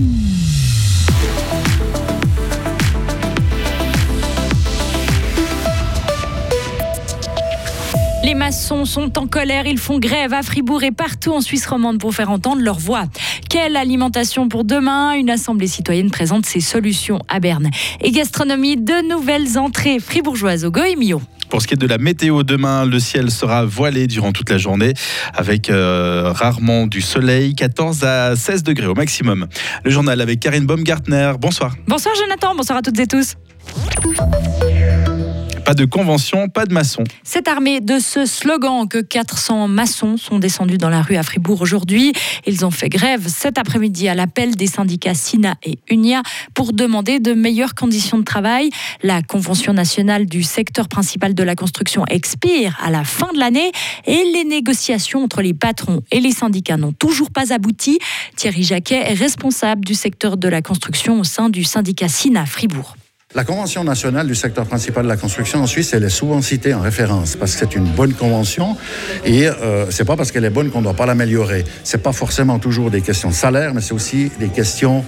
Mm-hmm. Les maçons sont en colère, ils font grève à Fribourg et partout en Suisse romande pour faire entendre leur voix. Quelle alimentation pour demain? Une assemblée citoyenne présente ses solutions à Berne. Et gastronomie, de nouvelles entrées fribourgeoises au Goemio. Pour ce qui est de la météo, demain, le ciel sera voilé durant toute la journée avec euh, rarement du soleil, 14 à 16 degrés au maximum. Le journal avec Karine Baumgartner. Bonsoir. Bonsoir Jonathan, bonsoir à toutes et tous. Pas de convention, pas de maçons. C'est armé de ce slogan que 400 maçons sont descendus dans la rue à Fribourg aujourd'hui. Ils ont fait grève cet après-midi à l'appel des syndicats SINA et UNIA pour demander de meilleures conditions de travail. La convention nationale du secteur principal de la construction expire à la fin de l'année et les négociations entre les patrons et les syndicats n'ont toujours pas abouti. Thierry Jacquet est responsable du secteur de la construction au sein du syndicat SINA Fribourg. La Convention nationale du secteur principal de la construction en Suisse, elle est souvent citée en référence parce que c'est une bonne convention et euh, c'est pas parce qu'elle est bonne qu'on ne doit pas l'améliorer. C'est pas forcément toujours des questions de salaire, mais c'est aussi des questions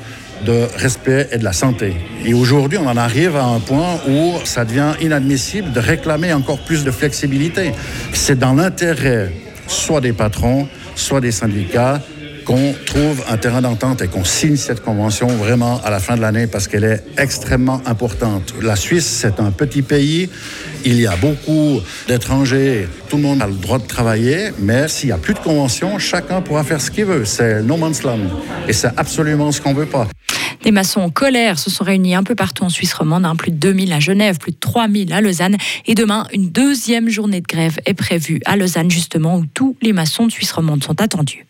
de respect et de la santé. Et aujourd'hui, on en arrive à un point où ça devient inadmissible de réclamer encore plus de flexibilité. C'est dans l'intérêt soit des patrons, soit des syndicats qu'on trouve un terrain d'entente et qu'on signe cette convention vraiment à la fin de l'année parce qu'elle est extrêmement importante. La Suisse, c'est un petit pays. Il y a beaucoup d'étrangers. Tout le monde a le droit de travailler, mais s'il n'y a plus de convention, chacun pourra faire ce qu'il veut. C'est no man's land. Et c'est absolument ce qu'on ne veut pas. Des maçons en colère se sont réunis un peu partout en Suisse romande, hein. plus de 2000 à Genève, plus de 3000 à Lausanne. Et demain, une deuxième journée de grève est prévue à Lausanne, justement, où tous les maçons de Suisse romande sont attendus.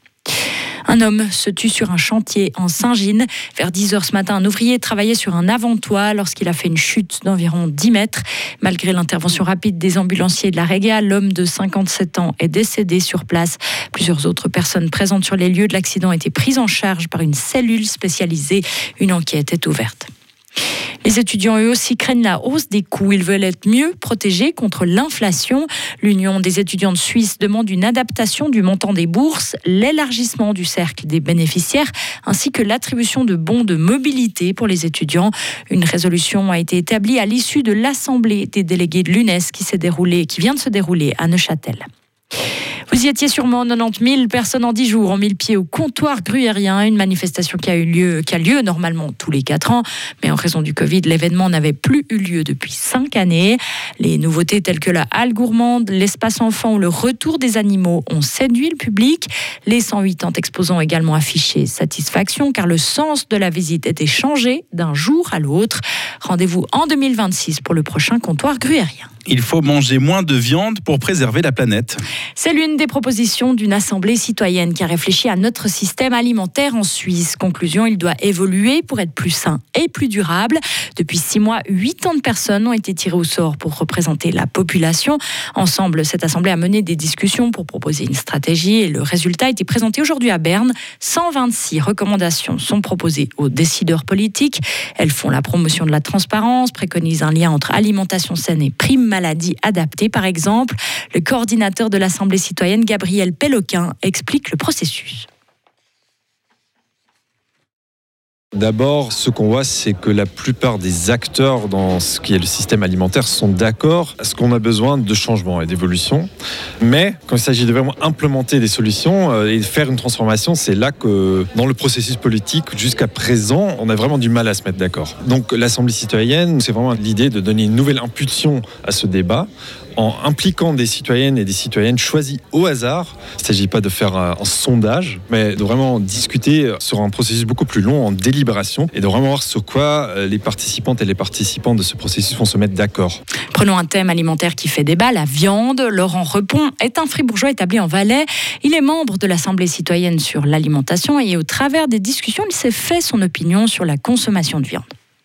Un homme se tue sur un chantier en Saint-Gine. Vers 10 heures ce matin, un ouvrier travaillait sur un avant-toit lorsqu'il a fait une chute d'environ 10 mètres. Malgré l'intervention rapide des ambulanciers de la Réga, l'homme de 57 ans est décédé sur place. Plusieurs autres personnes présentes sur les lieux de l'accident étaient prises en charge par une cellule spécialisée. Une enquête est ouverte. Les étudiants, eux aussi, craignent la hausse des coûts. Ils veulent être mieux protégés contre l'inflation. L'Union des étudiants de Suisse demande une adaptation du montant des bourses, l'élargissement du cercle des bénéficiaires, ainsi que l'attribution de bons de mobilité pour les étudiants. Une résolution a été établie à l'issue de l'Assemblée des délégués de l'UNES qui, qui vient de se dérouler à Neuchâtel. Vous y étiez sûrement 90 000 personnes en 10 jours ont mis le pied au comptoir gruyérien, une manifestation qui a eu lieu, qui a lieu normalement tous les 4 ans, mais en raison du Covid, l'événement n'avait plus eu lieu depuis 5 années. Les nouveautés telles que la halle gourmande, l'espace enfant ou le retour des animaux ont séduit le public. Les 180 exposants également affiché satisfaction car le sens de la visite était changé d'un jour à l'autre. Rendez-vous en 2026 pour le prochain comptoir gruyérien. Il faut manger moins de viande pour préserver la planète. C'est l'une des propositions d'une assemblée citoyenne qui a réfléchi à notre système alimentaire en Suisse. Conclusion, il doit évoluer pour être plus sain et plus durable. Depuis six mois, huit ans de personnes ont été tirées au sort pour représenter la population. Ensemble, cette assemblée a mené des discussions pour proposer une stratégie et le résultat a été présenté aujourd'hui à Berne. 126 recommandations sont proposées aux décideurs politiques. Elles font la promotion de la transparence, préconisent un lien entre alimentation saine et prime maladies adaptées, par exemple. Le coordinateur de l'Assemblée citoyenne, Gabriel Péloquin, explique le processus. D'abord, ce qu'on voit, c'est que la plupart des acteurs dans ce qui est le système alimentaire sont d'accord à ce qu'on a besoin de changements et d'évolution. Mais quand il s'agit de vraiment implémenter des solutions euh, et de faire une transformation, c'est là que dans le processus politique, jusqu'à présent, on a vraiment du mal à se mettre d'accord. Donc l'Assemblée citoyenne, c'est vraiment l'idée de donner une nouvelle impulsion à ce débat en impliquant des citoyennes et des citoyennes choisies au hasard. Il ne s'agit pas de faire un, sondage, mais de vraiment discuter sur un processus beaucoup plus long en délibération et de vraiment voir sur quoi euh, les participantes et les participants de ce processus vont se mettre d'accord. Prenons un thème alimentaire qui fait débat, la viande. Laurent Repon est un fribourgeois établi en Valais. Il est membre de l'Assemblée citoyenne sur l'alimentation et au travers des discussions, il s'est fait son opinion sur la consommation de viande.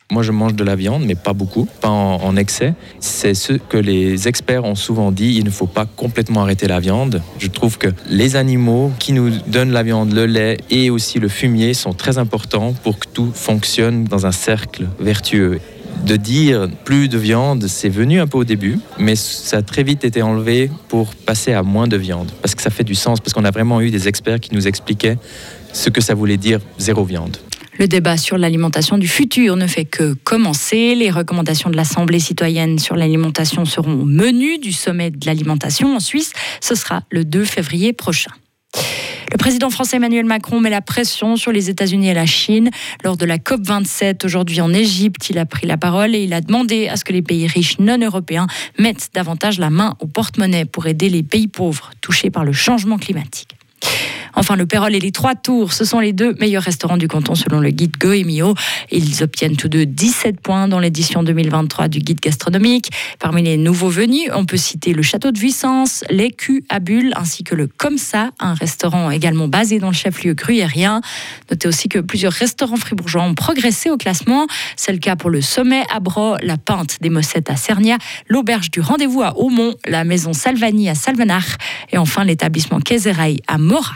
Moi, je mange de la viande, mais pas beaucoup, pas en, excès. C'est ce que les experts ont souvent dit, il ne faut pas complètement arrêter la viande. Je trouve que les animaux qui nous donnent la viande, le lait et aussi le fumier sont très importants pour que tout fonctionne dans un cercle vertueux de dire plus de viande, c'est venu un peu au début, mais ça a très vite été enlevé pour passer à moins de viande, parce que ça fait du sens, parce qu'on a vraiment eu des experts qui nous expliquaient ce que ça voulait dire zéro viande. Le débat sur l'alimentation du futur ne fait que commencer. Les recommandations de l'Assemblée citoyenne sur l'alimentation seront au menu du sommet de l'alimentation en Suisse. Ce sera le 2 février prochain. Le président français Emmanuel Macron met la pression sur les États-Unis et la Chine. Lors de la COP27 aujourd'hui en Égypte, il a pris la parole et il a demandé à ce que les pays riches non européens mettent davantage la main au porte-monnaie pour aider les pays pauvres touchés par le changement climatique. Enfin, le Pérol et les Trois Tours, ce sont les deux meilleurs restaurants du canton selon le guide Goemio. Ils obtiennent tous deux 17 points dans l'édition 2023 du guide gastronomique. Parmi les nouveaux venus, on peut citer le Château de Vuissance, l'Écu à Bulle, ainsi que le Comme ça, un restaurant également basé dans le chef-lieu gruyérien. Notez aussi que plusieurs restaurants fribourgeois ont progressé au classement. C'est le cas pour le Sommet à Bro, la Pinte des Mossettes à Cernia, l'Auberge du Rendez-vous à Aumont, la Maison Salvani à Salvenach et enfin l'établissement Kézeraï à Mora.